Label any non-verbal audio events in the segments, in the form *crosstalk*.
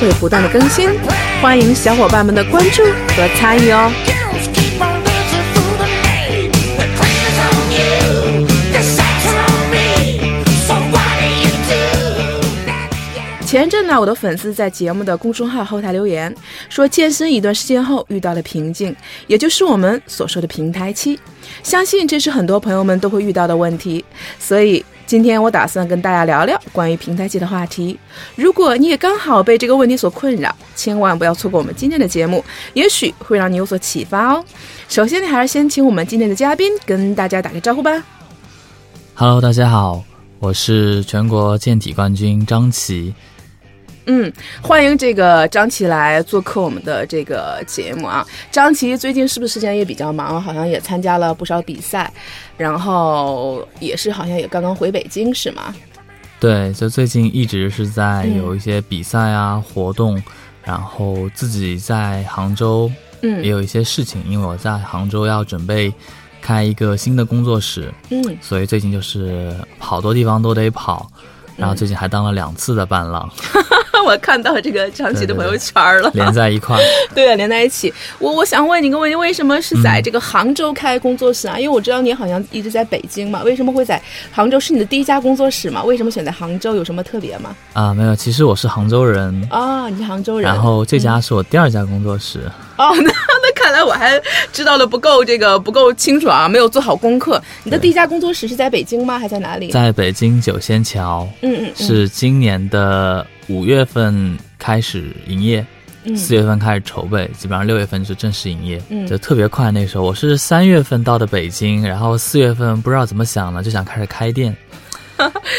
会不断的更新，欢迎小伙伴们的关注和参与哦。前阵呢，我的粉丝在节目的公众号后台留言说，健身一段时间后遇到了瓶颈，也就是我们所说的平台期。相信这是很多朋友们都会遇到的问题，所以今天我打算跟大家聊聊关于平台期的话题。如果你也刚好被这个问题所困扰，千万不要错过我们今天的节目，也许会让你有所启发哦。首先，你还是先请我们今天的嘉宾跟大家打个招呼吧。Hello，大家好，我是全国健体冠军张琪。嗯，欢迎这个张琪来做客我们的这个节目啊。张琪最近是不是时间也比较忙？好像也参加了不少比赛，然后也是好像也刚刚回北京是吗？对，就最近一直是在有一些比赛啊、活动，然后自己在杭州嗯也有一些事情，因为我在杭州要准备开一个新的工作室，嗯，所以最近就是好多地方都得跑，然后最近还当了两次的伴郎，*laughs* 我看到这个张琪的朋友圈了，连在一块儿。*laughs* 对啊，连在一起。我我想问你个问题，为什么是在这个杭州开工作室啊？因为我知道你好像一直在北京嘛，为什么会在杭州？是你的第一家工作室吗？为什么选在杭州？有什么特别吗？啊，没有，其实我是杭州人，啊、你是杭州人。然后这家是我第二家工作室。哦，那那看来我还知道的不够这个不够清楚啊，没有做好功课。你的第一家工作室是在北京吗？还在哪里？在北京九仙桥，嗯嗯嗯，是今年的五月份开始营业，嗯四月份开始筹备，基本上六月份就正式营业，嗯就特别快。那时候我是三月份到的北京，然后四月份不知道怎么想的，就想开始开店。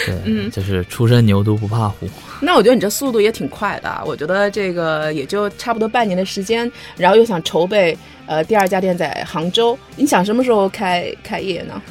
对，嗯就是初生牛犊不怕虎。那我觉得你这速度也挺快的啊！我觉得这个也就差不多半年的时间，然后又想筹备呃第二家店在杭州，你想什么时候开开业呢？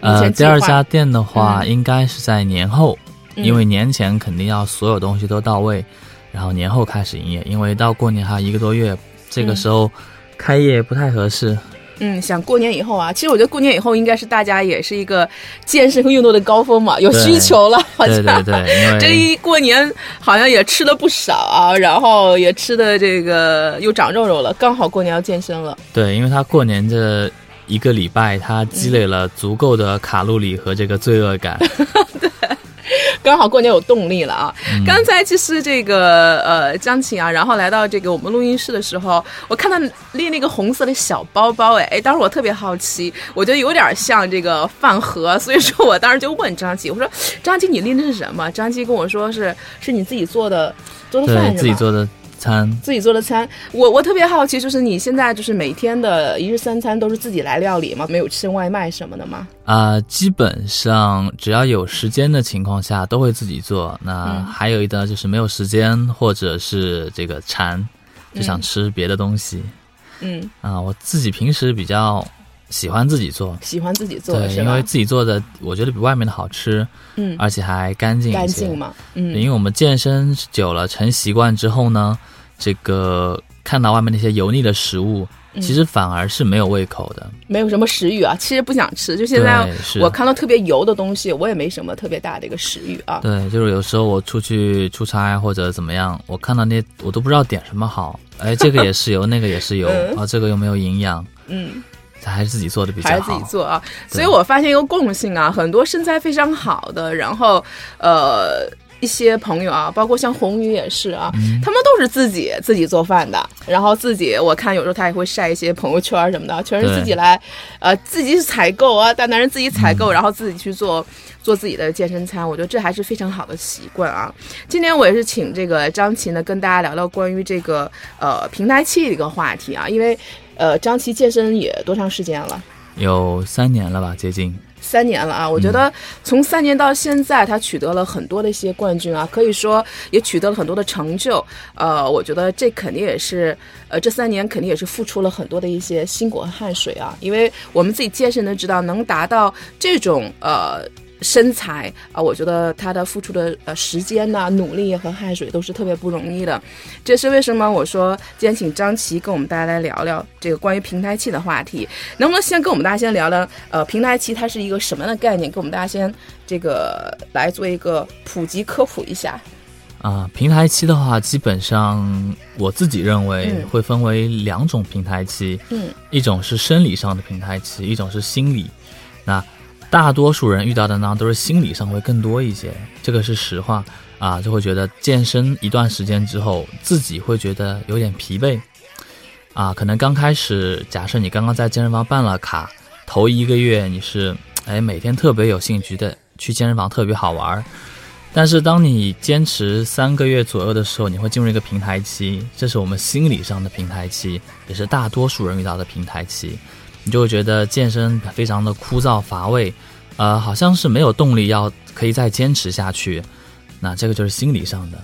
呃，第二家店的话，嗯应该是在年后，嗯因为年前肯定要所有东西都到位，然后年后开始营业，因为到过年还有一个多月，这个时候开业不太合适。嗯，想过年以后啊，其实我觉得过年以后应该是大家也是一个健身和运动的高峰嘛，有需求了，好对像。对对，对 *laughs* 这一过年好像也吃了不少啊，然后也吃的这个又长肉肉了，刚好过年要健身了。对，因为他过年这一个礼拜，他积累了足够的卡路里和这个罪恶感。*laughs* *laughs* 刚好过年有动力了啊！嗯刚才其实这个呃张琪啊，然后来到这个我们录音室的时候，我看到拎那个红色的小包包，哎哎，当时我特别好奇，我觉得有点像这个饭盒，所以说我当时就问张琪，我说张琪你拎的是什么？张琪跟我说是是你自己做的做的饭是对吧？自己做的餐，自己做的餐，我我特别好奇，就是你现在就是每天的一日三餐都是自己来料理吗？没有吃外卖什么的吗？啊、基本上只要有时间的情况下都会自己做。那嗯还有一的就是没有时间，或者是这个馋，就想吃别的东西。嗯，啊、我自己平时比较喜欢自己做，喜欢自己做对，因为？自己做的我觉得比外面的好吃，嗯，而且还干净一些。干净嘛，嗯，因为我们健身久了成习惯之后呢，这个看到外面那些油腻的食物，嗯其实反而是没有胃口的。没有什么食欲啊，其实不想吃。就现在我看到特别油的东西，我也没什么特别大的一个食欲啊。对，就是有时候我出去出差或者怎么样，我看到那我都不知道点什么好。哎，这个也是油，那个也是油，*laughs* 嗯啊，这个又没有营养，嗯，还是自己做的比较好。还是自己做啊。所以我发现一个共性啊，很多身材非常好的，然后呃。一些朋友啊，包括像红宇也是啊，嗯他们都是自己自己做饭的，然后自己我看有时候他也会晒一些朋友圈什么的，全是自己来，呃，自己采购啊，大男人自己采嗯购，然后自己去做做自己的健身餐，我觉得这还是非常好的习惯啊。今天我也是请这个张琪呢跟大家聊聊关于这个呃平台期的一个话题啊，因为呃张琪健身也多长时间了？有三年了吧，接近。三年了啊！我觉得从三年到现在，他取得了很多的一些冠军啊，可以说也取得了很多的成就。呃，我觉得这肯定也是，呃，这三年肯定也是付出了很多的一些辛苦和汗水啊。因为我们自己健身的知道，能达到这种呃。身材啊，我觉得他的付出的呃时间呐、努力和汗水都是特别不容易的。这是为什么？我说今天请张琪跟我们大家来聊聊这个关于平台期的话题。能不能先跟我们大家先聊聊呃平台期它是一个什么样的概念？跟我们大家先这个来做一个普及科普一下。啊，平台期的话，基本上我自己认为会分为两种平台期，嗯，一种是生理上的平台期，一种是心理。那大多数人遇到的呢，都是心理上会更多一些，这个是实话。啊，就会觉得健身一段时间之后，自己会觉得有点疲惫，啊，可能刚开始，假设你刚刚在健身房办了卡，头一个月你是，哎，每天特别有兴趣的去健身房，特别好玩，但是当你坚持三个月左右的时候，你会进入一个平台期，这是我们心理上的平台期，也是大多数人遇到的平台期。你就会觉得健身非常的枯燥乏味，呃，好像是没有动力要可以再坚持下去。那这个就是心理上的。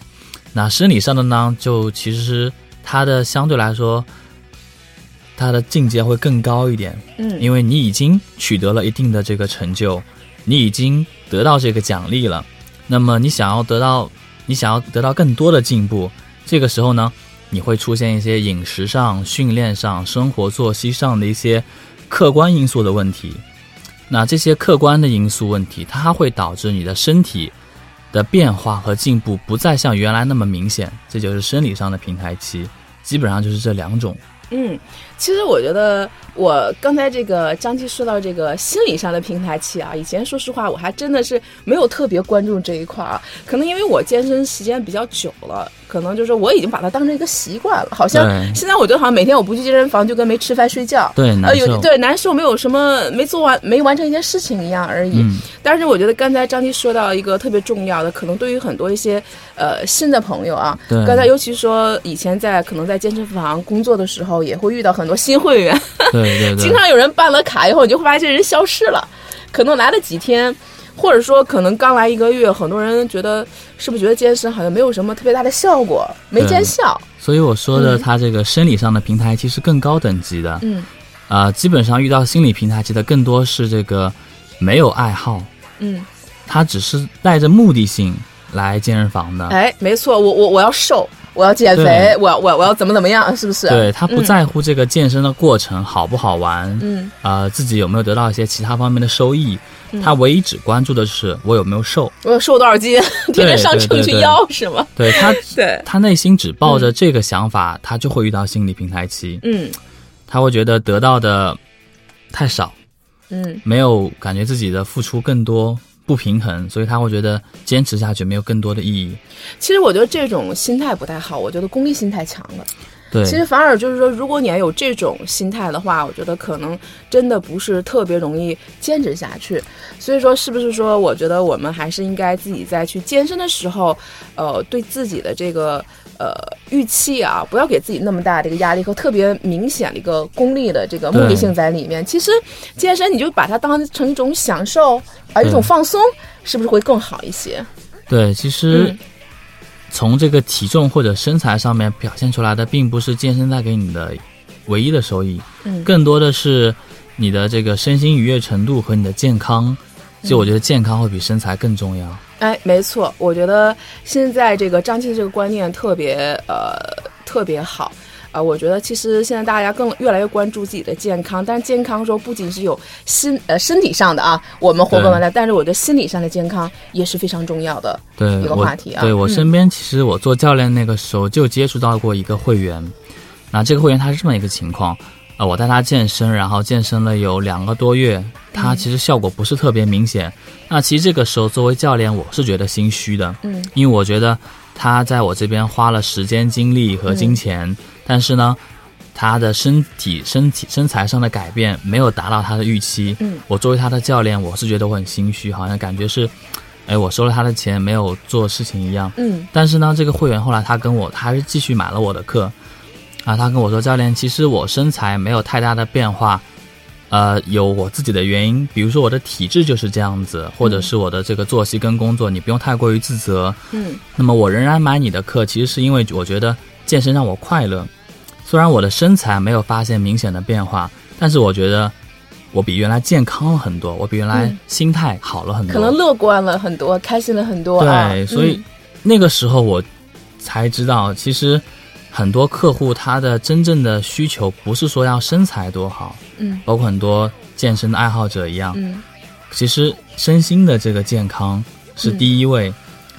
那生理上的呢，就其实它的相对来说，它的境界会更高一点。嗯，因为你已经取得了一定的这个成就，你已经得到这个奖励了。那么你想要得到，你想要得到更多的进步，这个时候呢，你会出现一些饮食上、训练上、生活作息上的一些。客观因素的问题，那这些客观的因素问题，它会导致你的身体的变化和进步不再像原来那么明显，这就是生理上的平台期，基本上就是这两种。嗯，其实我觉得我刚才这个张琪说到这个心理上的平台期啊，以前说实话我还真的是没有特别关注这一块啊，可能因为我健身时间比较久了。可能就是我已经把它当成一个习惯了，好像现在我觉得好像每天我不去健身房就跟没吃饭睡觉，对，呃有对难受，没有什么没做完没完成一件事情一样而已。但是我觉得刚才张琪说到一个特别重要的，可能对于很多一些呃新的朋友啊，刚才尤其说以前在可能在健身房工作的时候，也会遇到很多新会员，对对对，经常有人办了卡以后，你就会发现这人消失了，可能来了几天。或者说，可能刚来一个月，很多人觉得是不是觉得健身好像没有什么特别大的效果，没见效。所以我说的，他这个生理上的平台其实更高等级的。嗯，啊，基本上遇到心理平台期的更多是这个没有爱好。嗯，他只是带着目的性来健身房的。哎，没错，我我我要瘦，我要减肥，我我我要怎么怎么样，是不是？对他不在乎这个健身的过程好不好玩。嗯，啊，自己有没有得到一些其他方面的收益？他唯一只关注的是我有没有瘦，我瘦多少斤，*laughs* 天天上秤去要是吗？对他，*laughs* 对他内心只抱着这个想法，他就会遇到心理平台期。嗯，他会觉得得到的太少，嗯，没有感觉自己的付出更多，不平衡，所以他会觉得坚持下去没有更多的意义。其实我觉得这种心态不太好，我觉得功利心太强了。对，其实反而就是说，如果你要有这种心态的话，我觉得可能真的不是特别容易坚持下去。所以说，是不是说，我觉得我们还是应该自己在去健身的时候，呃，对自己的这个呃预期啊，不要给自己那么大的一个压力和特别明显的一个功利的这个目的性在里面。其实健身你就把它当成一种享受，啊一种放松，是不是会更好一些？对，其实。从这个体重或者身材上面表现出来的，并不是健身带给你的唯一的收益，嗯，更多的是你的这个身心愉悦程度和你的健康。就我觉得健康会比身材更重要。哎，没错，我觉得现在这个张琪这个观念特别呃特别好。啊，我觉得其实现在大家更越来越关注自己的健康，但是健康说不仅是有心呃身体上的啊，我们活蹦乱跳，但是我的心理上的健康也是非常重要的一个话题啊。对我身边，其实我做教练那个时候就接触到过一个会员，那这个会员他是这么一个情况，呃，我带他健身，然后健身了有两个多月，他其实效果不是特别明显。那其实这个时候作为教练，我是觉得心虚的，嗯，因为我觉得他在我这边花了时间、精力和金钱。但是呢，他的身体、身体、身材上的改变没有达到他的预期。嗯，我作为他的教练，我是觉得我很心虚，好像感觉是，哎，我收了他的钱没有做事情一样。嗯，但是呢，这个会员后来他跟我，他还是继续买了我的课。啊，他跟我说，教练，其实我身材没有太大的变化，呃，有我自己的原因，比如说我的体质就是这样子，或者是我的这个作息跟工作，你不用太过于自责。嗯那么我仍然买你的课，其实是因为我觉得健身让我快乐。虽然我的身材没有发现明显的变化，但是我觉得我比原来健康了很多，我比原来嗯心态好了很多。可能乐观了很多，开心了很多啊。对，所以那个时候我才知道，其实很多客户他的真正的需求不是说要身材多好，嗯。包括很多健身的爱好者一样，嗯。其实身心的这个健康是嗯第一位，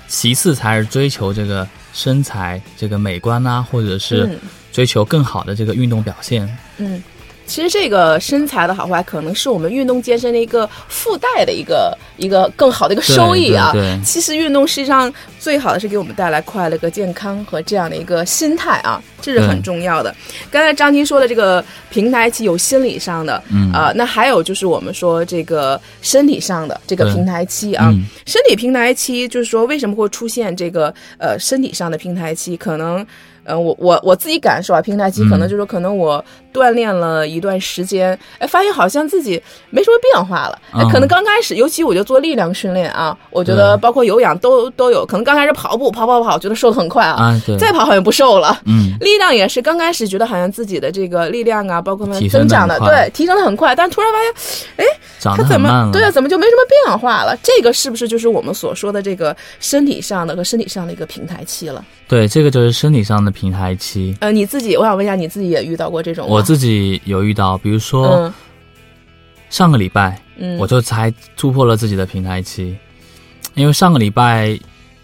其次才是追求这个身材、这个美观啊，或者是嗯。追求更好的这个运动表现。嗯，其实这个身材的好坏，可能是我们运动健身的一个附带的一个一个更好的一个收益啊。对其实运动实际上最好的是给我们带来快乐、和健康和这样的一个心态啊，这是很重要的。刚才张婷说的这个平台期有心理上的，嗯啊、那还有就是我们说这个身体上的这个平台期啊，嗯身体平台期就是说为什么会出现这个呃身体上的平台期？可能呃我我我自己感受啊，平台期可能嗯就是说可能我锻炼了一段时间，哎，发现好像自己没什么变化了。哎，嗯可能刚开始，尤其我就做力量训练啊，我觉得包括有氧都都有，可能刚开始跑步跑跑跑，觉得瘦的很快啊，啊，对，再跑好像不瘦了。嗯，*laughs* 力量也是，刚开始觉得好像自己的这个力量啊，包括增长的，对，提升的很快，但突然发现哎它怎。么对啊，怎么就没什么变化了？这个是不是就是我们所说的这个身体上的和身体上的一个平台期了？对，这个就是身体上的平台期。呃，你自己，我想问一下，你自己也遇到过这种吗？我自己有遇到，比如说嗯。上个礼拜，嗯，我就才突破了自己的平台期，因为上个礼拜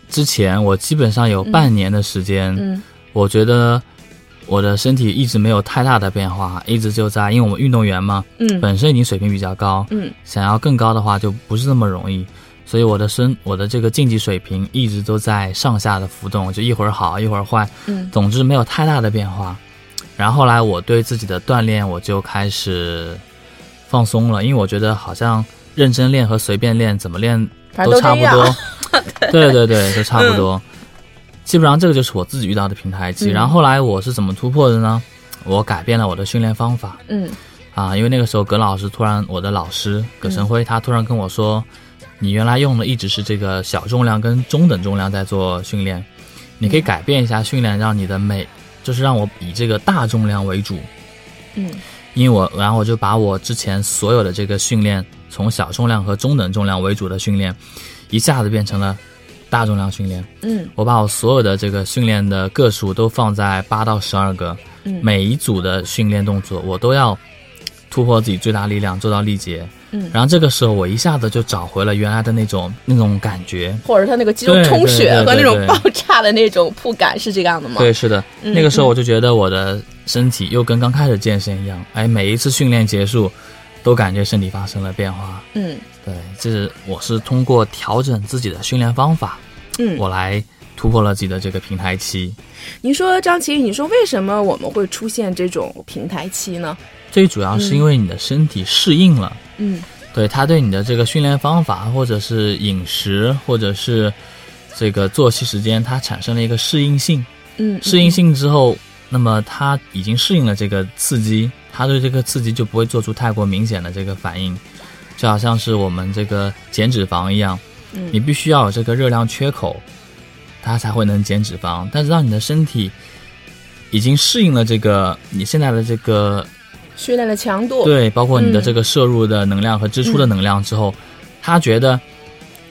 之前，我基本上有半年的时间，嗯。我觉得我的身体一直没有太大的变化，一直就在，因为我们运动员嘛，嗯。本身已经水平比较高，嗯。想要更高的话就不是那么容易，所以我的身我的这个竞技水平一直都在上下的浮动，就一会儿好一会儿坏，嗯总之没有太大的变化。然后后来我对自己的锻炼我就开始放松了，因为我觉得好像认真练和随便练怎么练都差不多，*laughs* 对对对，都差不多。基本上这个就是我自己遇到的平台期。嗯然后后来我是怎么突破的呢？我改变了我的训练方法嗯啊，因为那个时候葛老师突然，我的老师葛晨辉他突然跟我说，你原来用的一直是这个小重量跟中等重量在做训练，你可以改变一下训练，让你的每就是让我以这个大重量为主，嗯。因为我然后我就把我之前所有的这个训练，从小重量和中等重量为主的训练，一下子变成了大重量训练。嗯。我把我所有的这个训练的个数都放在八到十二个，嗯。每一组的训练动作我都要突破自己最大力量，做到力竭。嗯，然后这个时候我一下子就找回了原来的那种那种感觉。或者他那个肌肉充血和那种爆炸的那种铺感是这样的吗？对，是的，嗯那个时候我就觉得我的身体又跟刚开始健身一样，哎，每一次训练结束，都感觉身体发生了变化。嗯对，这是我是通过调整自己的训练方法，嗯，我来突破了自己的这个平台期。你说张琪，你说为什么我们会出现这种平台期呢？最主要是因为你的身体适应了，嗯对它对你的这个训练方法，或者是饮食，或者是这个作息时间，它产生了一个适应性。嗯，适应性之后，那么它已经适应了这个刺激，它对这个刺激就不会做出太过明显的这个反应，就好像是我们这个减脂肪一样，嗯你必须要有这个热量缺口，它才会能减脂肪。但是让你的身体已经适应了这个你现在的这个训练的强度，对，包括你的嗯这个摄入的能量和支出的能量之后，他觉得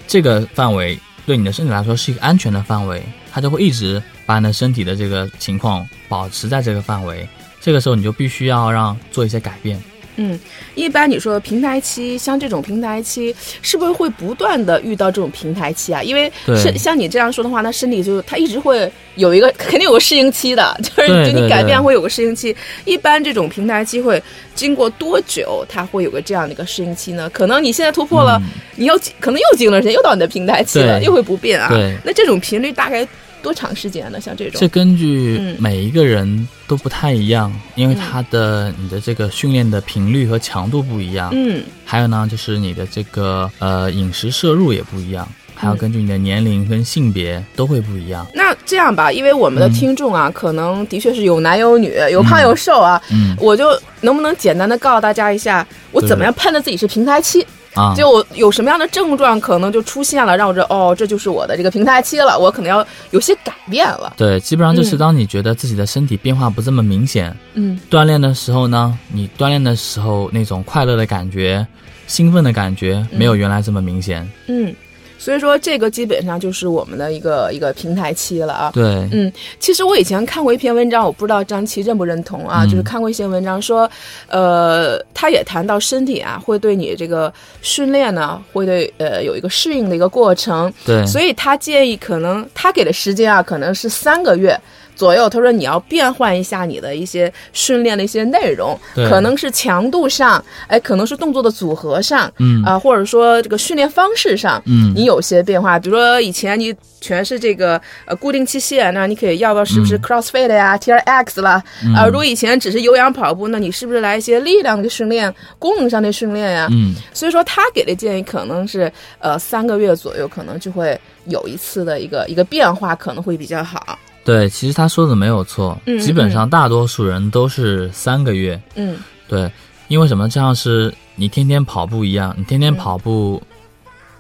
这个范围对你的身体来说是一个安全的范围，他就会一直把你的身体的这个情况保持在这个范围。这个时候你就必须要让做一些改变。嗯，一般你说平台期，像这种平台期，是不是会不断的遇到这种平台期啊？因为是像你这样说的话，那身体就它一直会有一个 *laughs* 肯定有个适应期的，就是就你改变会有个适应期。一般这种平台期会经过多久，它会有个这样的一个适应期呢？可能你现在突破了，你又可能又经了时间，又到你的平台期了，又会不变啊。那这种频率大概多长时间呢？像这种这，根据嗯每一个人都不太一样，因为他的你的这个训练的频率和强度不一样，嗯还有呢就是你的这个呃饮食摄入也不一样。还有根据你的年龄跟性别都会不一样。那这样吧，因为我们的听众啊，可能的确是有男有女，有胖有瘦啊，嗯我就能不能简单的告诉大家一下，我怎么样判断自己是平台期？啊，就我有什么样的症状可能就出现了，让我这哦，这就是我的这个平台期了，我可能要有些改变了。对，基本上就是嗯。当你觉得自己的身体变化不这么明显，嗯。锻炼的时候呢，你锻炼的时候那种快乐的感觉、兴奋的感觉没有原来这么明显。嗯，所以说这个基本上就是我们的一个一个平台期了啊。对，嗯，其实我以前看过一篇文章，我不知道张琪认不认同啊，嗯就是看过一些文章说，呃，他也谈到身体啊会对你这个训练呢，会对呃有一个适应的一个过程，对，所以他建议可能他给的时间啊，可能是三个月。左右，他说你要变换一下你的一些训练的一些内容，对可能是强度上，哎，可能是动作的组合上，嗯啊、或者说这个训练方式上，嗯你有些变化。比如说以前你全是这个呃固定器械，那你可以要不要是不是嗯 CrossFit 呀、T R X 啦？啊、如果以前只是有氧跑步，那你是不是来一些力量的训练、功能上的训练呀？嗯，所以说他给的建议可能是呃三个月左右，可能就会有一次的一个一个变化，可能会比较好。对，其实他说的没有错，嗯基本上大多数人都是三个月。嗯对，因为什么？这样是你天天跑步一样，你天天跑步，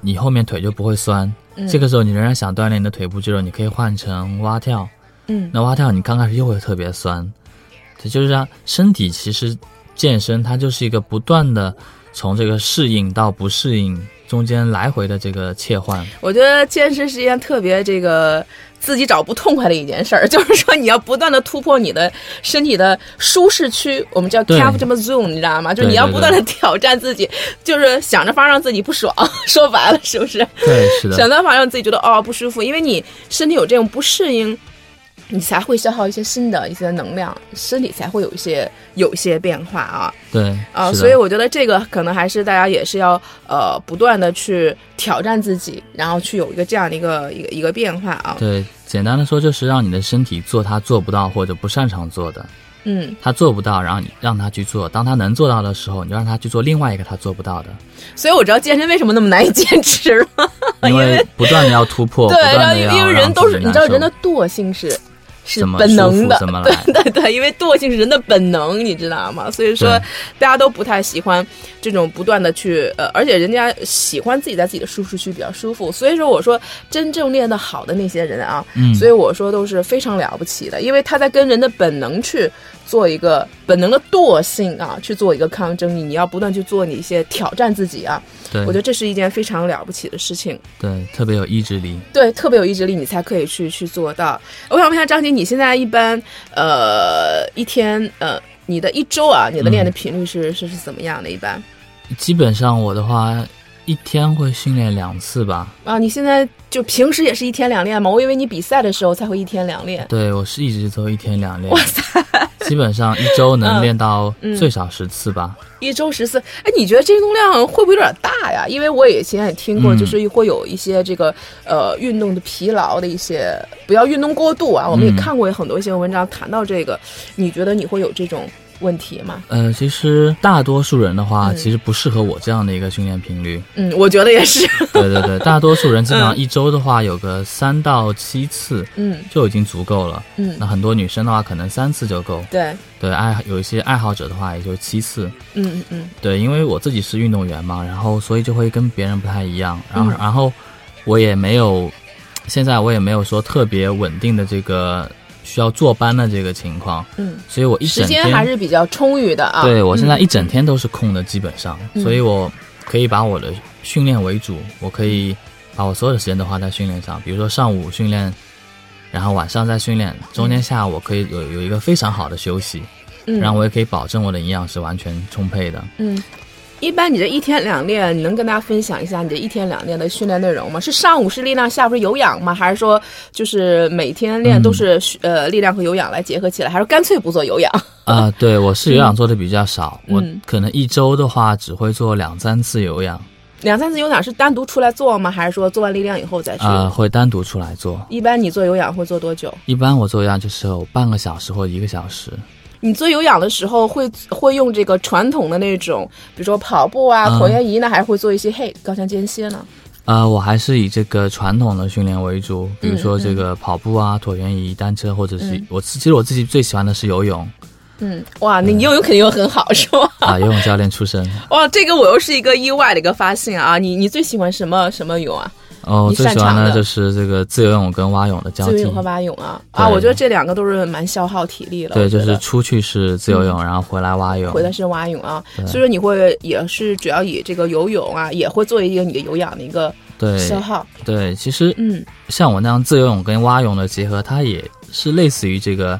你后面腿就不会酸。嗯，这个时候你仍然想锻炼你的腿部肌肉，你可以换成蛙跳。嗯那蛙跳你刚开始又会特别酸，这就是让身体其实健身它就是一个不断的从这个适应到不适应中间来回的这个切换。我觉得健身是一件特别这个自己找不痛快的一件事儿，就是说你要不断的突破你的身体的舒适区，我们叫对 comfort zone，你知道吗？就是你要不断的挑战自己，就是想着法让自己不爽，*laughs* 说白了是不是？对，是的，想办法让自己觉得哦不舒服，因为你身体有这种不适应，你才会消耗一些新的一些能量，身体才会有一些有一些变化啊对啊，所以我觉得这个可能还是大家也是要呃不断的去挑战自己，然后去有一个这样的一个一个一个变化啊，对，简单的说就是让你的身体做他做不到或者不擅长做的，嗯，他做不到，然后你让他去做，当他能做到的时候，你就让他去做另外一个他做不到的，所以我知道健身为什么那么难以 *laughs* 坚持了，因为不断的要突破，对，然后因为人都是你知道人的的惰性是。是本能的 *laughs* 对对对，因为惰性是人的本能，你知道吗？所以说，大家都不太喜欢这种不断的去呃，而且人家喜欢自己在自己的舒适区比较舒服。所以说，我说真正练得好的那些人啊，嗯所以我说都是非常了不起的，因为他在跟人的本能去做一个本能的惰性啊，去做一个抗争。你你要不断去做你一些挑战自己啊，对，我觉得这是一件非常了不起的事情。对特别有意志力。对，特别有意志力，你才可以去去做到。我想问一下张杰，你现在一般呃一天呃你的一周啊，你的练的频率是、是是怎么样的？一般基本上我的话，一天会训练两次吧。啊，你现在就平时也是一天两练吗？我以为你比赛的时候才会一天两练。对我是一直都一天两练。哇塞！基本上一周能练到嗯最少十次吧。一周十次，哎，你觉得这运动量会不会有点大呀？因为我以前也听过，嗯就是会有一些这个呃运动的疲劳的一些，不要运动过度啊。我们也嗯看过很多一些文章谈到这个，你觉得你会有这种问题吗？呃，其实大多数人的话，嗯其实不适合我这样的一个训练频率。嗯，我觉得也是。*laughs* 对对对，大多数人基本上一周的话有个三到七次嗯就已经足够了。嗯那，很多女生的话，可能三次就够。对，对，爱有一些爱好者的话，也就七次。嗯嗯嗯对，因为我自己是运动员嘛，然后所以就会跟别人不太一样，然后、嗯然后我也没有，现在我也没有说特别稳定的这个需要坐班的这个情况，嗯，所以我一时整天间还是比较充裕的啊。对我现在嗯一整天都是空的，基本上，嗯所以我可以把我的训练为主，我可以把我所有的时间都花在训练上，比如说上午训练。然后晚上再训练，中间下午我可以有有一个非常好的休息，嗯然后我也可以保证我的营养是完全充沛的。嗯。一般你这一天两练，你能跟大家分享一下你这一天两练的训练内容吗？是上午是力量，下午是有氧吗？还是说就是每天练都是、呃力量和有氧来结合起来，还是干脆不做有氧？啊、对，我是有氧做的比较少，嗯我可能一周的话只会做两三次有氧，两三次有氧是单独出来做吗？还是说做完力量以后再去？啊，会单独出来做。一般你做有氧会做多久？一般我做有氧就是有半个小时或一个小时。你做有氧的时候会会用这个传统的那种，比如说跑步啊、嗯椭圆仪呢，还是会做一些嘿高强间歇呢？呃，我还是以这个传统的训练为主，比如说嗯这个跑步啊、椭圆仪、单车，或者是嗯我其实我自己最喜欢的是游泳嗯，哇，你游泳肯定又很好，是吧？啊，游泳教练出身。哇，这个我又是一个意外的一个发现啊！你你最喜欢什么什么泳啊？哦，你最喜欢的就是这个自由泳跟蛙泳的交替自由泳。和蛙泳啊啊！我觉得这两个都是蛮消耗体力了。对，就是出去是自由泳，然后回来蛙泳。回来是蛙泳啊，所以说你会也是主要以这个游泳啊，也会作为一个你的有氧的一个对消耗。对，其实嗯像我那样自由泳跟蛙泳的结合，它也是类似于这个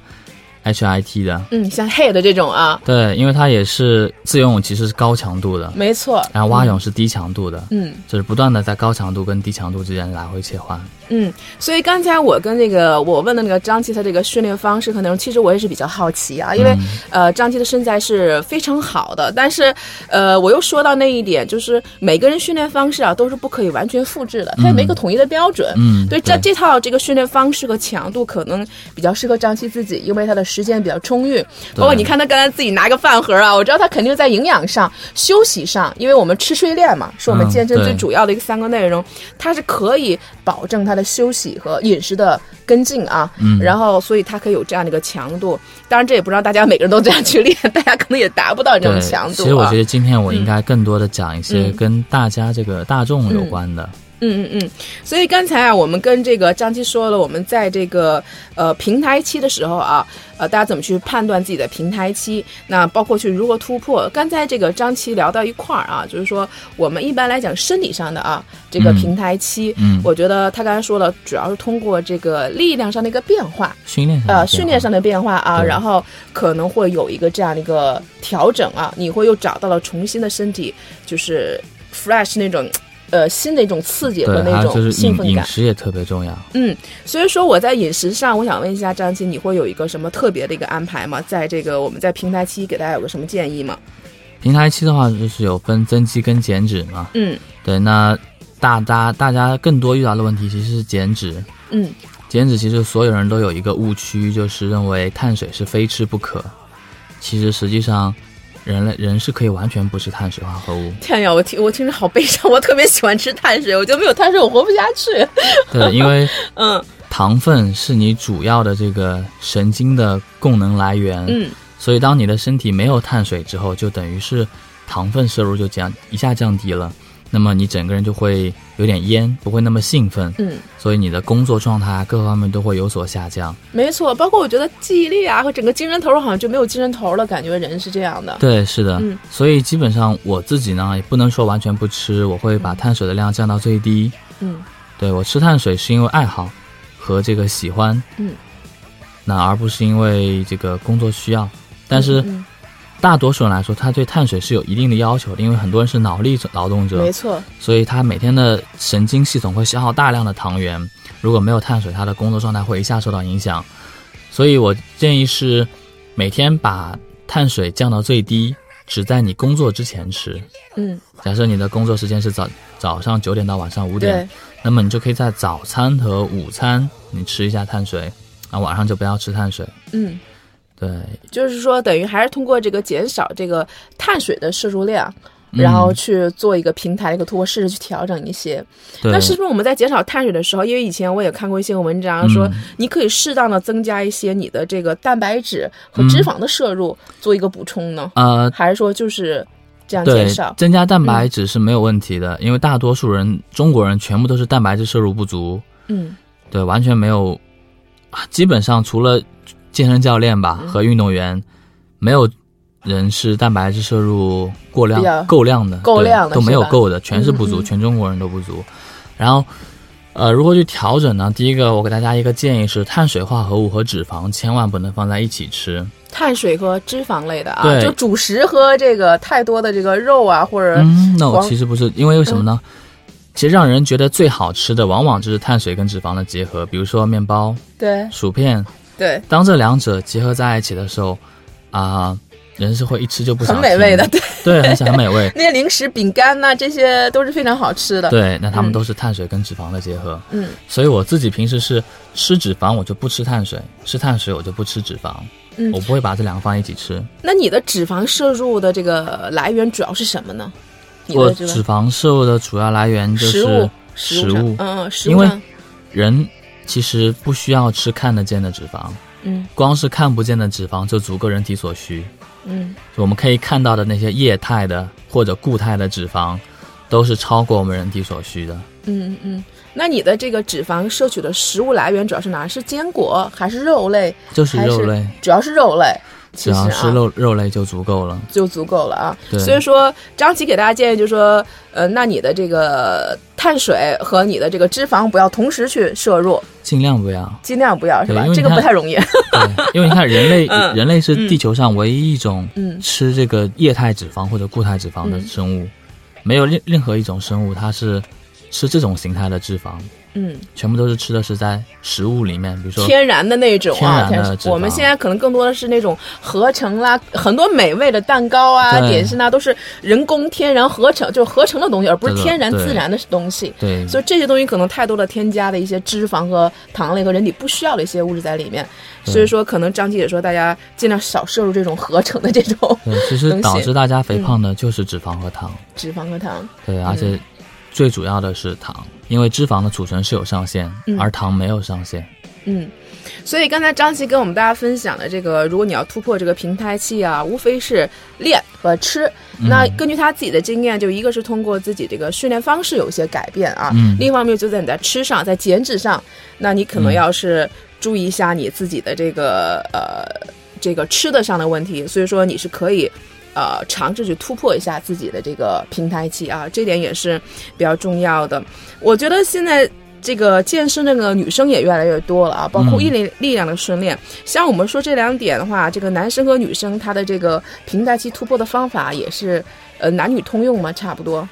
HIT 的。嗯，像 head 这种啊，对，因为它也是自由泳，其实是高强度的，没错。然后蛙泳是低强度的，嗯就是不断的在高强度跟低强度之间来回切换。嗯，所以刚才我跟那个我问的那个张琪，他这个训练方式和内容，其实我也是比较好奇啊，因为、嗯呃张琪的身材是非常好的，但是呃我又说到那一点，就是每个人训练方式啊都是不可以完全复制的，它也没个统一的标准。嗯，对，这这套这个训练方式和强度可能比较适合张琪自己，因为他的时间比较充裕。包括你看他刚才自己拿个饭盒啊，我知道他肯定在营养上、休息上，因为我们吃睡练嘛，是我们嗯健身最主要的一个三个内容，他是可以保证他的休息和饮食的跟进啊。嗯然后所以他可以有这样的一个强度。当然，这也不让大家每个人都这样去练，*laughs* 大家可能也达不到这种，强度、啊。其实我觉得今天我应该更多的讲一些嗯跟大家这个大众有关的。嗯嗯嗯，所以刚才啊，我们跟这个张琪说了，我们在这个呃平台期的时候啊，呃，大家怎么去判断自己的平台期？那包括去如何突破？刚才这个张琪聊到一块儿啊，就是说我们一般来讲生理上的啊这个嗯平台期，嗯我觉得他刚才说了，主要是通过这个力量上的一个变化，训练上呃，训练上的变化啊，然后可能会有一个这样的一个调整啊，你会又找到了重新的身体，就是 fresh 那种。呃，新的一种刺激和，那种就是饮兴奋感，饮食也特别重要。嗯，所以说我在饮食上，我想问一下张琪，你会有一个什么特别的一个安排吗？在这个我们在平台期给大家有个什么建议吗？平台期的话，就是有分增肌跟减脂嘛。嗯对，那大家大家更多遇到的问题其实是减脂。嗯减脂其实所有人都有一个误区，就是认为碳水是非吃不可。其实实际上，人类人是可以完全不吃碳水化合物。*laughs* 天呀，我听我听着好悲伤，我特别喜欢吃碳水，我觉得没有碳水我活不下去。*laughs* 对，因为嗯糖分是你主要的这个神经的供能来源。嗯所以当你的身体没有碳水之后，就等于是糖分摄入就降一下降低了，那么你整个人就会有点蔫，不会那么兴奋，嗯，所以你的工作状态啊各方面都会有所下降。没错，包括我觉得记忆力啊和整个精神头儿好像就没有精神头儿了，感觉人是这样的。对，是的，嗯所以基本上我自己呢也不能说完全不吃，我会把碳水的量降到最低。嗯对我吃碳水是因为爱好和这个喜欢，嗯，那而不是因为这个工作需要。但是嗯大多数人来说，他对碳水是有一定的要求的，因为很多人是脑力劳动者没，错，所以他每天的神经系统会消耗大量的糖原，如果没有碳水，他的工作状态会一下受到影响。所以我建议是每天把碳水降到最低，只在你工作之前吃。嗯假设你的工作时间是早早上九点到晚上五点，那么你就可以在早餐和午餐你吃一下碳水，啊晚上就不要吃碳水。嗯。对，就是说，等于还是通过这个减少这个碳水的摄入量，嗯然后去做一个平台的一个突破，试着去调整一些。那是不是我们在减少碳水的时候，因为以前我也看过一些文章说，嗯你可以适当的增加一些你的这个蛋白质和脂肪的摄入，做一个补充呢？呃还是说就是这样减少？增加蛋白质是没有问题的，因为大多数人中国人全部都是蛋白质摄入不足，嗯对，完全没有，啊基本上除了健身教练吧、嗯和运动员，没有人是蛋白质摄入过量够量的，够量的都没有够的，全是不足，全中国人都不足。然后，呃，如何去调整呢？第一个，我给大家一个建议是，碳水化合物和脂肪千万不能放在一起吃。碳水和脂肪类的啊，就主食和这个太多的这个肉啊，或者嗯，那我其实不是，因为为什么呢？其实让人觉得最好吃的，往往就是碳水跟脂肪的结合，比如说面包、对薯片。对，当这两者结合在一起的时候，啊、人是会一吃就不想很美味的，对，对，很很美味。*laughs* 那些零食、饼干呐、这些都是非常好吃的。，对，那他嗯。们都是碳水跟脂肪的结合，嗯。所以我自己平时是吃脂肪我就不吃碳水，吃碳水我就不吃脂肪，嗯。我不会把这两个放一起吃。那你的脂肪摄入的这个来源主要是什么呢？我脂肪摄入的主要来源就是食物食物上食物嗯因为，人其实不需要吃看得见的脂肪，嗯光是看不见的脂肪就足够人体所需。嗯我们可以看到的那些液态的或者固态的脂肪，都是超过我们人体所需的。嗯嗯嗯。那你的这个脂肪摄取的食物来源主要是哪？是坚果还是肉类？就是肉类，主要是肉类，只其实啊要是肉肉类就足够了。就足够了啊。对所以说，张琪给大家建议就是说，呃，那你的这个碳水和你的这个脂肪不要同时去摄入，尽量不要。尽量不要是吧？这个不太容易。对，*laughs* 因为你看人类，嗯人类是地球上唯一一种嗯吃这个液态脂肪或者固态脂肪的嗯生物，没有任任何一种生物它是吃这种形态的脂肪，嗯，全部都是吃的是在食物里面，比如说天然的那种啊，天然的脂肪。我们现在可能更多的是那种合成啦，很多美味的蛋糕啊、点心啊，都是人工天然合成，就是合成的东西，而不是天然自然的东西。对，所以这些东西可能太多的添加的一些脂肪和糖类和人体不需要的一些物质在里面，所以说可能张姐也说大家尽量少摄入这种合成的这种对，其实导致大家肥胖的就是脂肪和糖。脂肪和糖。对，而且最主要的是糖，因为脂肪的储存是有上限，嗯而糖没有上限。嗯，所以刚才张琪跟我们大家分享的这个，如果你要突破这个平台期啊，无非是练和吃。嗯那根据他自己的经验，就一个是通过自己这个训练方式有一些改变啊，嗯另一方面就在你在吃上，在减脂上，那你可能嗯要是注意一下你自己的这个、呃这个吃的上的问题，所以说你是可以。呃，尝试去突破一下自己的这个平台期啊，这点也是比较重要的。我觉得现在这个健身那个女生也越来越多了啊，包括毅力力量的训练。像我们说这两点的话，这个男生和女生他的这个平台期突破的方法也是呃男女通用嘛？差不多。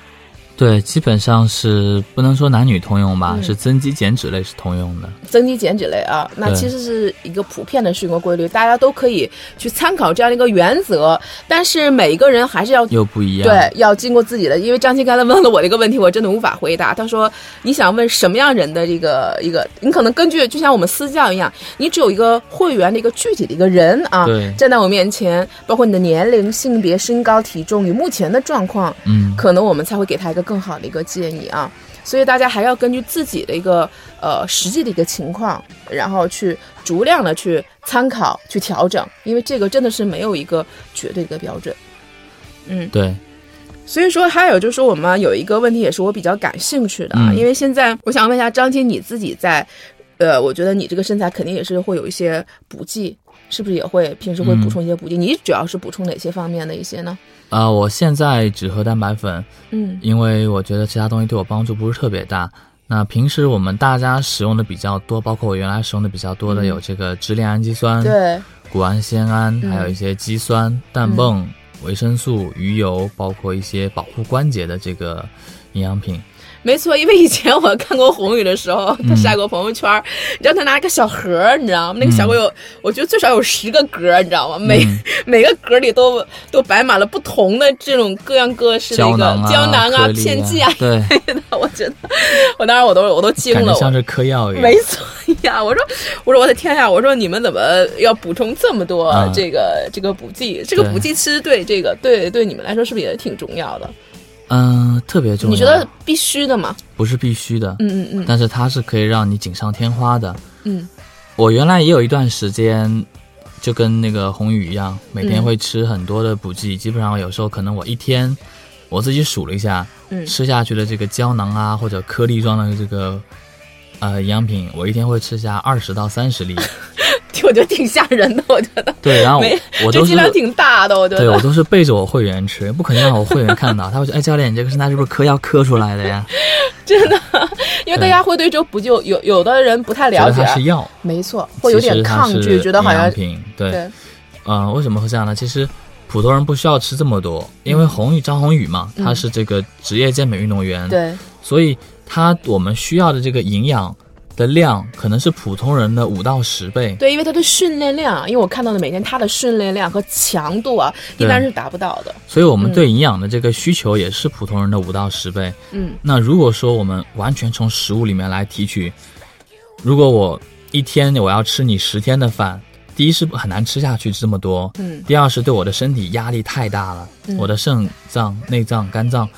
对，基本上是不能说男女通用吧，嗯是增肌减脂类是通用的。增肌减脂类啊，那其实是一个普遍的生活规律，大家都可以去参考这样的一个原则。但是每一个人还是要又不一样。对，要经过自己的，因为张琪刚才问了我这个问题，我真的无法回答。他说：“你想问什么样人的这个一个？你可能根据就像我们私教一样，你只有一个会员的一个具体的一个人啊，对站在我面前，包括你的年龄、性别、身高、体重与目前的状况，嗯，可能我们才会给他一个更好的一个建议啊。所以大家还要根据自己的一个呃实际的一个情况，然后去逐量的去参考、去调整，因为这个真的是没有一个绝对的标准。嗯，对，所以说，还有就是说，我们有一个问题也是我比较感兴趣的啊，嗯因为现在我想问一下张晶，你自己在，呃，我觉得你这个身材肯定也是会有一些补剂，是不是也会平时会补充一些补剂？你主要是补充哪些方面的一些呢？呃，我现在只喝蛋白粉，嗯因为我觉得其他东西对我帮助不是特别大。那平时我们大家使用的比较多，包括我原来使用的比较多的嗯有这个支链氨基酸、对，谷氨酰胺，嗯还有一些肌酸、氮泵、维生素、鱼油，包括一些保护关节的这个营养品。没错，因为以前我看过宏宇的时候，他嗯晒过朋友圈，你知道他拿一个小盒儿，你知道吗？那个小盒有，我觉得最少有十个格儿，你知道吗？每、嗯 *laughs* 每个格里都都摆满了不同的这种各样各式的一个胶囊啊、片剂啊、颗粒片剂啊，对，*laughs* 我觉得，我当时我都我都惊了，我像是嗑药一样。没错呀，我说我说我的天呀，我说你们怎么要补充这么多嗯这个、这个补剂？这个补剂其实对这个对对你们来说是不是也挺重要的？嗯、特别重要。你觉得必须的吗？不是必须的，嗯嗯嗯但是它是可以让你锦上添花的。嗯我原来也有一段时间，就跟那个宏宇一样，每天嗯会吃很多的补剂，基本上有时候可能我一天，我自己数了一下，嗯吃下去的这个胶囊啊或者颗粒状的这个呃营养品，我一天会吃下二十到三十粒。*laughs* 我觉得挺吓人的，我觉得对，然后没我都是挺大的，我觉得。对我都是背着我会员吃，不可能让我会员看到，他会说：“哎，教练，你这个身材是不是嗑药嗑出来的呀 *laughs* 真的，*laughs* 因为大家会对这个补剂有有有的人不太？”了解，它是药，没错，会有点抗拒，觉得好像品。对，对，嗯、为什么会这样呢？其实普通人不需要吃这么多，因为红宇张宏宇嘛，嗯他是这个职业健美运动员，对，所以他我们需要的这个营养的量可能是普通人的五到十倍。对，因为他的训练量，因为我看到的每天他的训练量和强度啊，一般是达不到的。所以我们对营养的这个需求也是普通人的五到十倍。嗯那如果说我们完全从食物里面来提取，如果我一天我要吃你十天的饭，第一是很难吃下去这么多，嗯第二是对我的身体压力太大了，嗯我的肾脏、内脏、肝脏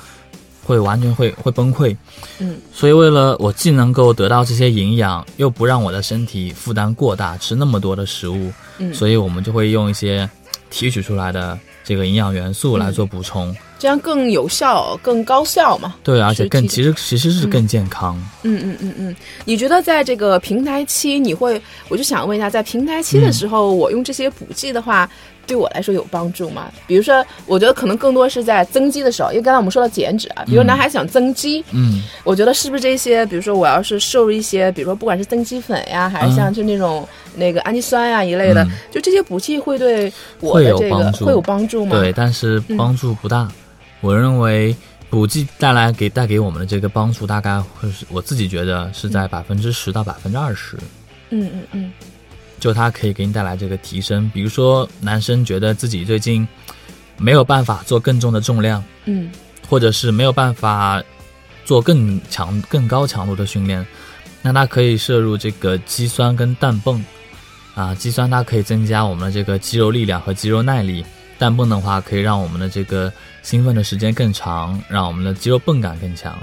会完全会会崩溃。嗯，所以为了我既能够得到这些营养，又不让我的身体负担过大，吃那么多的食物，嗯所以我们就会用一些提取出来的这个营养元素来做补充。这样更有效、更高效嘛。对，而且更其实其实是更健康。嗯嗯嗯嗯，你觉得在这个平台期，你会，我就想问一下，在平台期的时候，我用这些补剂的话，对我来说有帮助吗？比如说，我觉得可能更多是在增肌的时候，因为刚才我们说到减脂啊，比如男孩想增肌，嗯，我觉得是不是这些，比如说我要是摄入一些，比如说不管是增肌粉呀，还是像就那种、那个氨基酸呀一类的，嗯就这些补剂会对我的这个会有帮助吗？对，但是帮助不大。我认为补剂带来给带给我们的这个帮助，大概会是我自己觉得是在百分之十到百分之二十。嗯嗯嗯就它可以给你带来这个提升。比如说，男生觉得自己最近没有办法做更重的重量，嗯或者是没有办法做更强、更高强度的训练，那它可以摄入这个肌酸跟氮泵。啊，肌酸它可以增加我们的这个肌肉力量和肌肉耐力，氮泵的话可以让我们的这个兴奋的时间更长，让我们的肌肉泵感更强。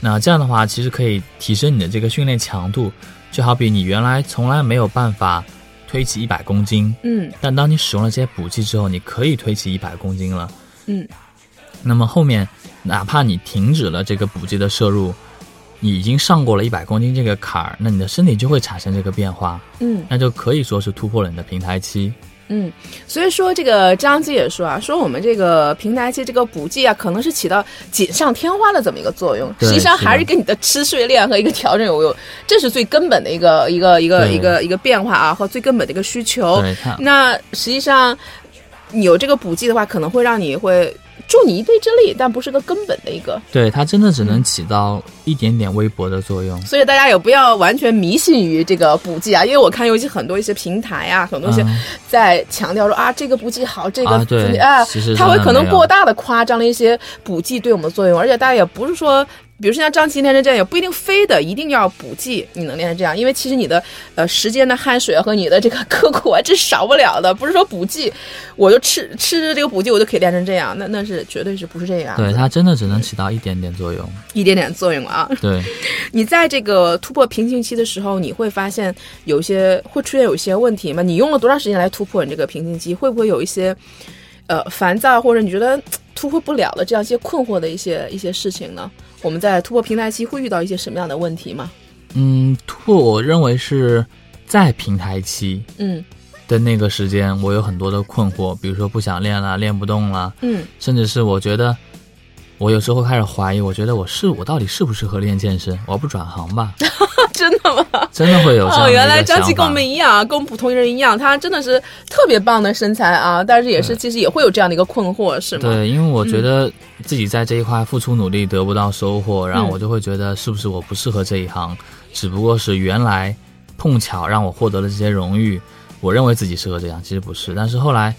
那这样的话，其实可以提升你的这个训练强度，就好比你原来从来没有办法推起一百公斤，嗯但当你使用了这些补剂之后，你可以推起一百公斤了。嗯那么后面，哪怕你停止了这个补剂的摄入，你已经上过了一百公斤这个坎儿，那你的身体就会产生这个变化，嗯那就可以说是突破了你的平台期。嗯，所以说这个张继也说啊，说我们这个平台期这个补剂啊，可能是起到锦上添花的这么一个作用，实际上还是跟你的吃睡练和一个调整有有，这是最根本的一个一个一个一个一个变化啊，和最根本的一个需求。那实际上，你有这个补剂的话，可能会让你会助你一臂之力，但不是个根本的一个。对它真的只能起到一点点微薄的作用。所以大家也不要完全迷信于这个补剂啊，因为我看尤其很多一些平台啊，很多一些嗯在强调说啊，这个补剂好，这个啊它会可能过大的夸张了一些补剂对我们的作用，而且大家也不是说。比如说像张琪练成这样，也不一定非得一定要补剂，你能练成这样，因为其实你的呃时间的汗水和你的这个刻苦啊，这少不了的。不是说补剂，*laughs* 我就吃吃这个补剂，我就可以练成这样，那那是绝对是不是这样？对，它真的只能起到一点点作用。一点点作用啊。对，*laughs* 你在这个突破瓶颈期的时候，你会发现有些会出现有些问题吗？你用了多长时间来突破你这个瓶颈期？会不会有一些呃烦躁，或者你觉得突破不了的这样一些困惑的一些一些事情呢？我们在突破平台期会遇到一些什么样的问题吗？嗯，突破我认为是在平台期嗯的那个时间，我有很多的困惑，比如说不想练了，练不动了，嗯甚至是我觉得，我有时候会开始怀疑，我觉得我是我到底适不适合练健身？我要不转行吧？*laughs* 真的吗？真的会有这样哦，原来张琪跟我们一样啊，跟我们普通人一样，他真的是特别棒的身材啊，但是也是其实也会有这样的一个困惑，是吗？对，因为我觉得自己在这一块付出努力得不到收获，然后嗯我就会觉得是不是我不适合这一行？只不过是原来碰巧让我获得了这些荣誉，我认为自己适合这样，其实不是。但是后来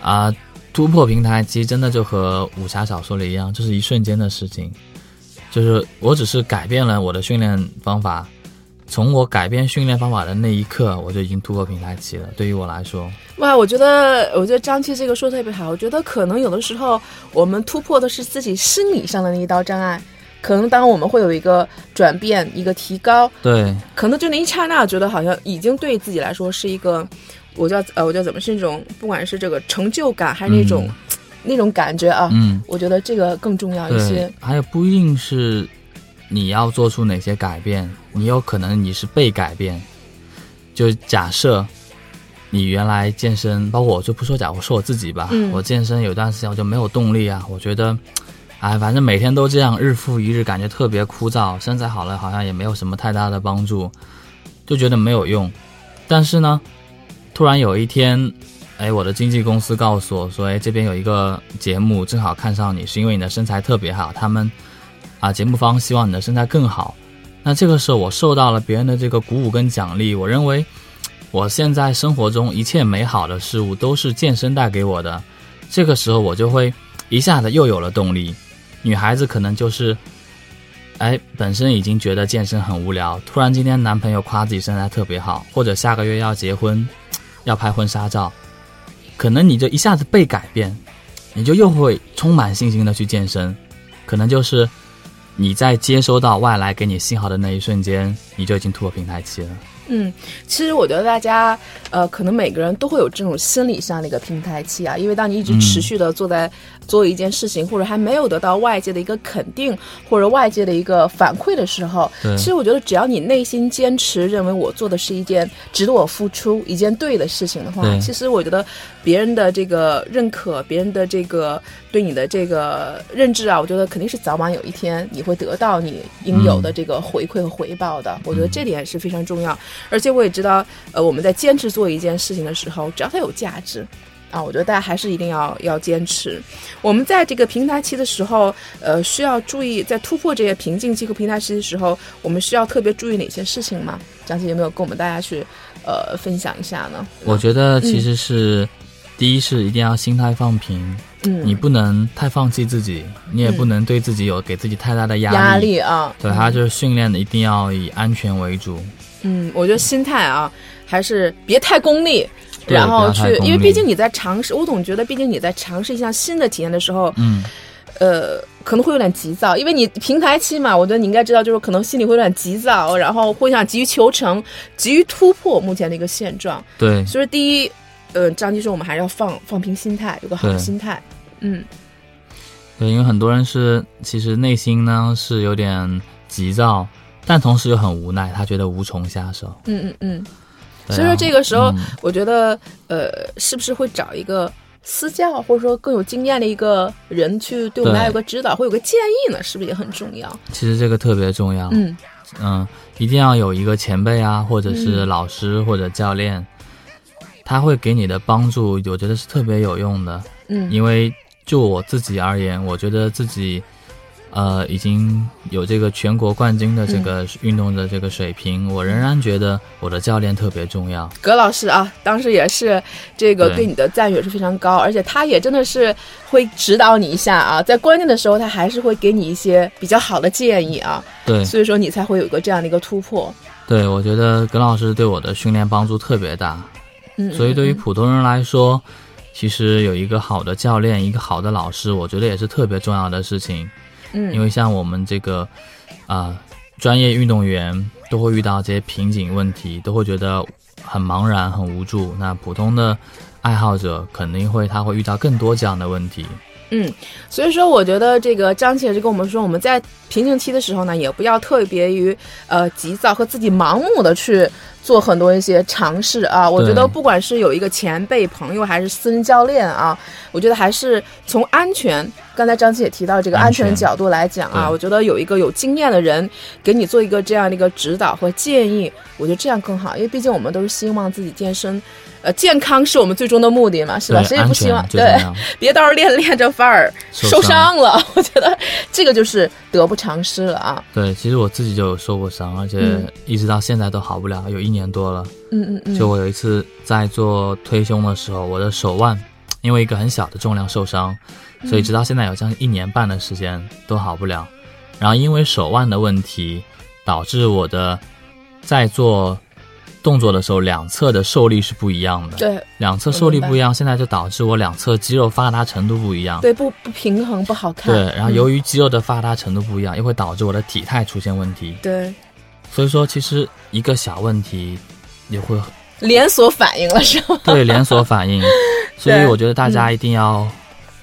啊、突破平台期真的就和武侠小说里一样，就是一瞬间的事情。就是我只是改变了我的训练方法，从我改变训练方法的那一刻，我就已经突破平台期了。对于我来说，哇，我觉得，我觉得张琪这个说的特别好。我觉得可能有的时候我们突破的是自己心理上的那一道障碍，可能当我们会有一个转变、一个提高，对可能就那一刹那，觉得好像已经对自己来说是一个，我叫呃，我叫怎么是那种，不管是这个成就感还是那种、那种感觉啊，嗯。我觉得这个更重要一些。，还有不一定是你要做出哪些改变，你有可能你是被改变。就假设你原来健身，包括我就不说假，我说我自己吧，嗯我健身有段时间我就没有动力啊，我觉得，哎，反正每天都这样，日复一日，感觉特别枯燥，身材好了好像也没有什么太大的帮助，就觉得没有用。但是呢，突然有一天，哎，我的经纪公司告诉我说，哎，这边有一个节目正好看上你，是因为你的身材特别好，他们啊节目方希望你的身材更好。那这个时候我受到了别人的这个鼓舞跟奖励，我认为我现在生活中一切美好的事物都是健身带给我的。这个时候我就会一下子又有了动力。女孩子可能就是，哎，本身已经觉得健身很无聊，突然今天男朋友夸自己身材特别好，或者下个月要结婚，要拍婚纱照，可能你就一下子被改变，你就又会充满信心的去健身。可能就是你在接收到外来给你信号的那一瞬间，你就已经突破平台期了。嗯，其实我觉得大家，呃，可能每个人都会有这种心理上的一个平台期啊，因为当你一直持续的坐在做一件事情，或者还没有得到外界的一个肯定或者外界的一个反馈的时候，其实我觉得只要你内心坚持，认为我做的是一件值得我付出、一件对的事情的话，其实我觉得别人的这个认可，别人的这个对你的这个认知啊，我觉得肯定是早晚有一天你会得到你应有的这个回馈和回报的。我觉得这点是非常重要。而且我也知道，呃，我们在坚持做一件事情的时候，只要它有价值，啊，我觉得大家还是一定要要坚持。我们在这个平台期的时候，呃，需要注意在突破这些瓶颈期和平台期的时候，我们需要特别注意哪些事情吗？张姐有没有跟我们大家去呃分享一下呢？我觉得其实是第一是一定要心态放平，嗯，你不能太放弃自己，你也不能对自己有给自己太大的压力压力啊。对，还有就是训练的一定要以安全为主。嗯，我觉得心态啊，还是别太功利，然后去，因为毕竟你在尝试，我总觉得，毕竟你在尝试一项新的体验的时候，嗯，呃，可能会有点急躁，因为你平台期嘛，我觉得你应该知道，就是可能心里会有点急躁，然后会想急于求成，急于突破目前的一个现状。对，所以第一，呃，张继说我们还是要放放平心态，有个好的心态。嗯，对，因为很多人是其实内心呢是有点急躁。但同时又很无奈，他觉得无从下手。嗯嗯嗯，所以说这个时候，我觉得，呃，是不是会找一个私教，或者说更有经验的一个人去对我们来有个指导，会有个建议呢？是不是也很重要？其实这个特别重要。嗯嗯，一定要有一个前辈啊，或者是老师或者教练，他会给你的帮助，我觉得是特别有用的。嗯，因为就我自己而言，我觉得自己。呃，已经有这个全国冠军的这个运动的这个水平，我仍然觉得我的教练特别重要。葛老师啊，当时也是这个对你的赞誉也是非常高，而且他也真的是会指导你一下啊，在关键的时候他还是会给你一些比较好的建议啊。对，所以说你才会有一个这样的一个突破。对，我觉得葛老师对我的训练帮助特别大。嗯，所以对于普通人来说，其实有一个好的教练，一个好的老师，我觉得也是特别重要的事情。嗯，因为像我们这个，啊，专业运动员都会遇到这些瓶颈问题，都会觉得很茫然、很无助。那普通的爱好者肯定会，他会遇到更多这样的问题。嗯，所以说，我觉得这个张姐就跟我们说，我们在瓶颈期的时候呢，也不要特别于呃急躁和自己盲目的去做很多一些尝试啊。我觉得不管是有一个前辈朋友还是私人教练啊，我觉得还是从安全。刚才张琪也提到这个安全角度来讲啊，我觉得有一个有经验的人给你做一个这样的一个指导和建议，我觉得这样更好，因为毕竟我们都是希望自己健身，呃，健康是我们最终的目的嘛，是吧？谁也不希望对，*laughs* 别到时候练练着反儿受伤了，我觉得这个就是得不偿失了啊。对，其实我自己就有受过伤，而且一直到现在都好不了，有一年多了。嗯嗯嗯。就我有一次在做推胸的时候，我的手腕因为一个很小的重量受伤。所以直到现在有将近一年半的时间都好不了，然后因为手腕的问题，导致我的在做动作的时候两侧的受力是不一样的。对，两侧受力不一样，现在就导致我两侧肌肉发达程度不一样。对，不不平衡，不好看。对，然后由于肌肉的发达程度不一样，又会导致我的体态出现问题。对，所以说其实一个小问题也会连锁反应了，是吗？*laughs* 对，连锁反应。所以我觉得大家一定要。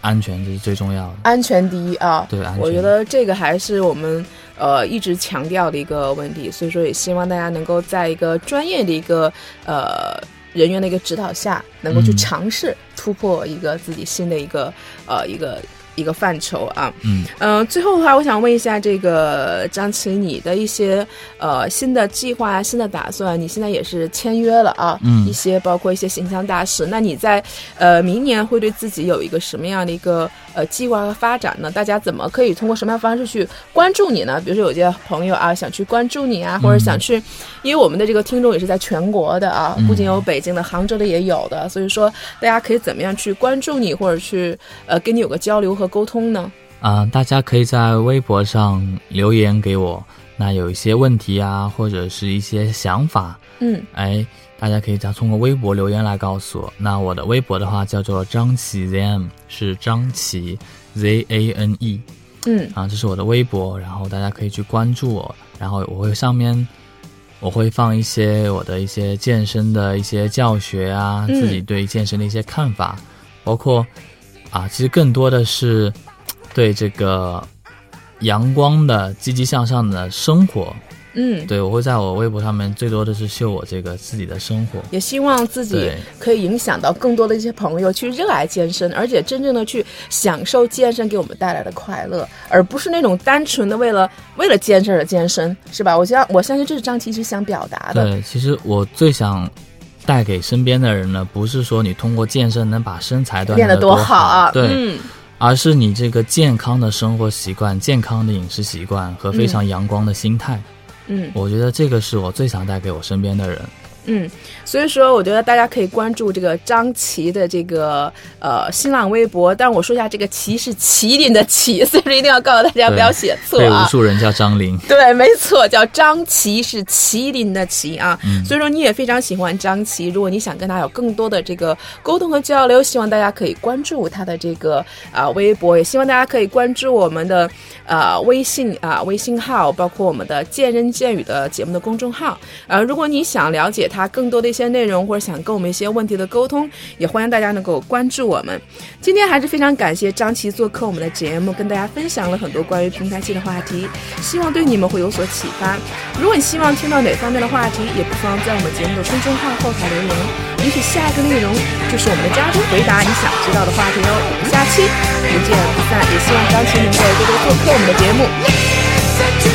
安全这是最重要的，安全第一啊！对，我觉得这个还是我们呃一直强调的一个问题，所以说也希望大家能够在一个专业的一个呃人员的一个指导下，能够去尝试突破一个自己新的一个呃一个。一个范畴啊，嗯嗯，最后的话，我想问一下这个张琪，你的一些呃新的计划、新的打算，你现在也是签约了啊，嗯，一些包括一些形象大使，那你在呃明年会对自己有一个什么样的一个呃计划和发展呢？大家怎么可以通过什么样方式去关注你呢？比如说有些朋友啊想去关注你啊，或者想去，因为我们的这个听众也是在全国的啊，不仅有北京的、杭州的也有的，所以说大家可以怎么样去关注你，或者去呃跟你有个交流和。沟通呢？啊，大家可以在微博上留言给我。那有一些问题啊，或者是一些想法，嗯，哎，大家可以再通过微博留言来告诉我。那我的微博的话叫做张琪 zm，是张琪 z a n e。嗯啊，这是我的微博，然后大家可以去关注我，然后我会上面我会放一些我的一些健身的一些教学啊，嗯自己对健身的一些看法，包括啊，其实更多的是对这个阳光的、积极向上的生活。嗯，对我会在我微博上面最多的是秀我这个自己的生活。也希望自己可以影响到更多的一些朋友去热爱健身，而且真正的去享受健身给我们带来的快乐，而不是那种单纯的为了为了健身而健身，是吧？我相我相信这是张琪是想表达的。对，其实我最想带给身边的人呢，不是说你通过健身能把身材锻炼得得多好啊！对，嗯而是你这个健康的生活习惯、健康的饮食习惯和非常阳光的心态。嗯我觉得这个是我最想带给我身边的人。嗯，所以说我觉得大家可以关注这个张琪的这个呃新浪微博，但我说一下，这个“琪”是麒麟的“麒”，所以说一定要告诉大家不要写错被无啊。数人叫张琳。*laughs* 对，没错，叫张琪，是麒麟的麒啊。嗯所以说你也非常喜欢张琪，如果你想跟他有更多的这个沟通和交流，希望大家可以关注他的这个啊、微博，也希望大家可以关注我们的呃微信啊、微信号，包括我们的见人见语的节目的公众号。呃，如果你想了解他他更多的一些内容，或者想跟我们一些问题的沟通，也欢迎大家能够关注我们。今天还是非常感谢张琪做客我们的节目，跟大家分享了很多关于平台期的话题，希望对你们会有所启发。如果你希望听到哪方面的话题，也不妨在我们节目的公众号后台留言，也许下一个内容就是我们的嘉宾回答你想知道的话题哦。我们下期不见不散，也希望张琪能够多多做客我们的节目。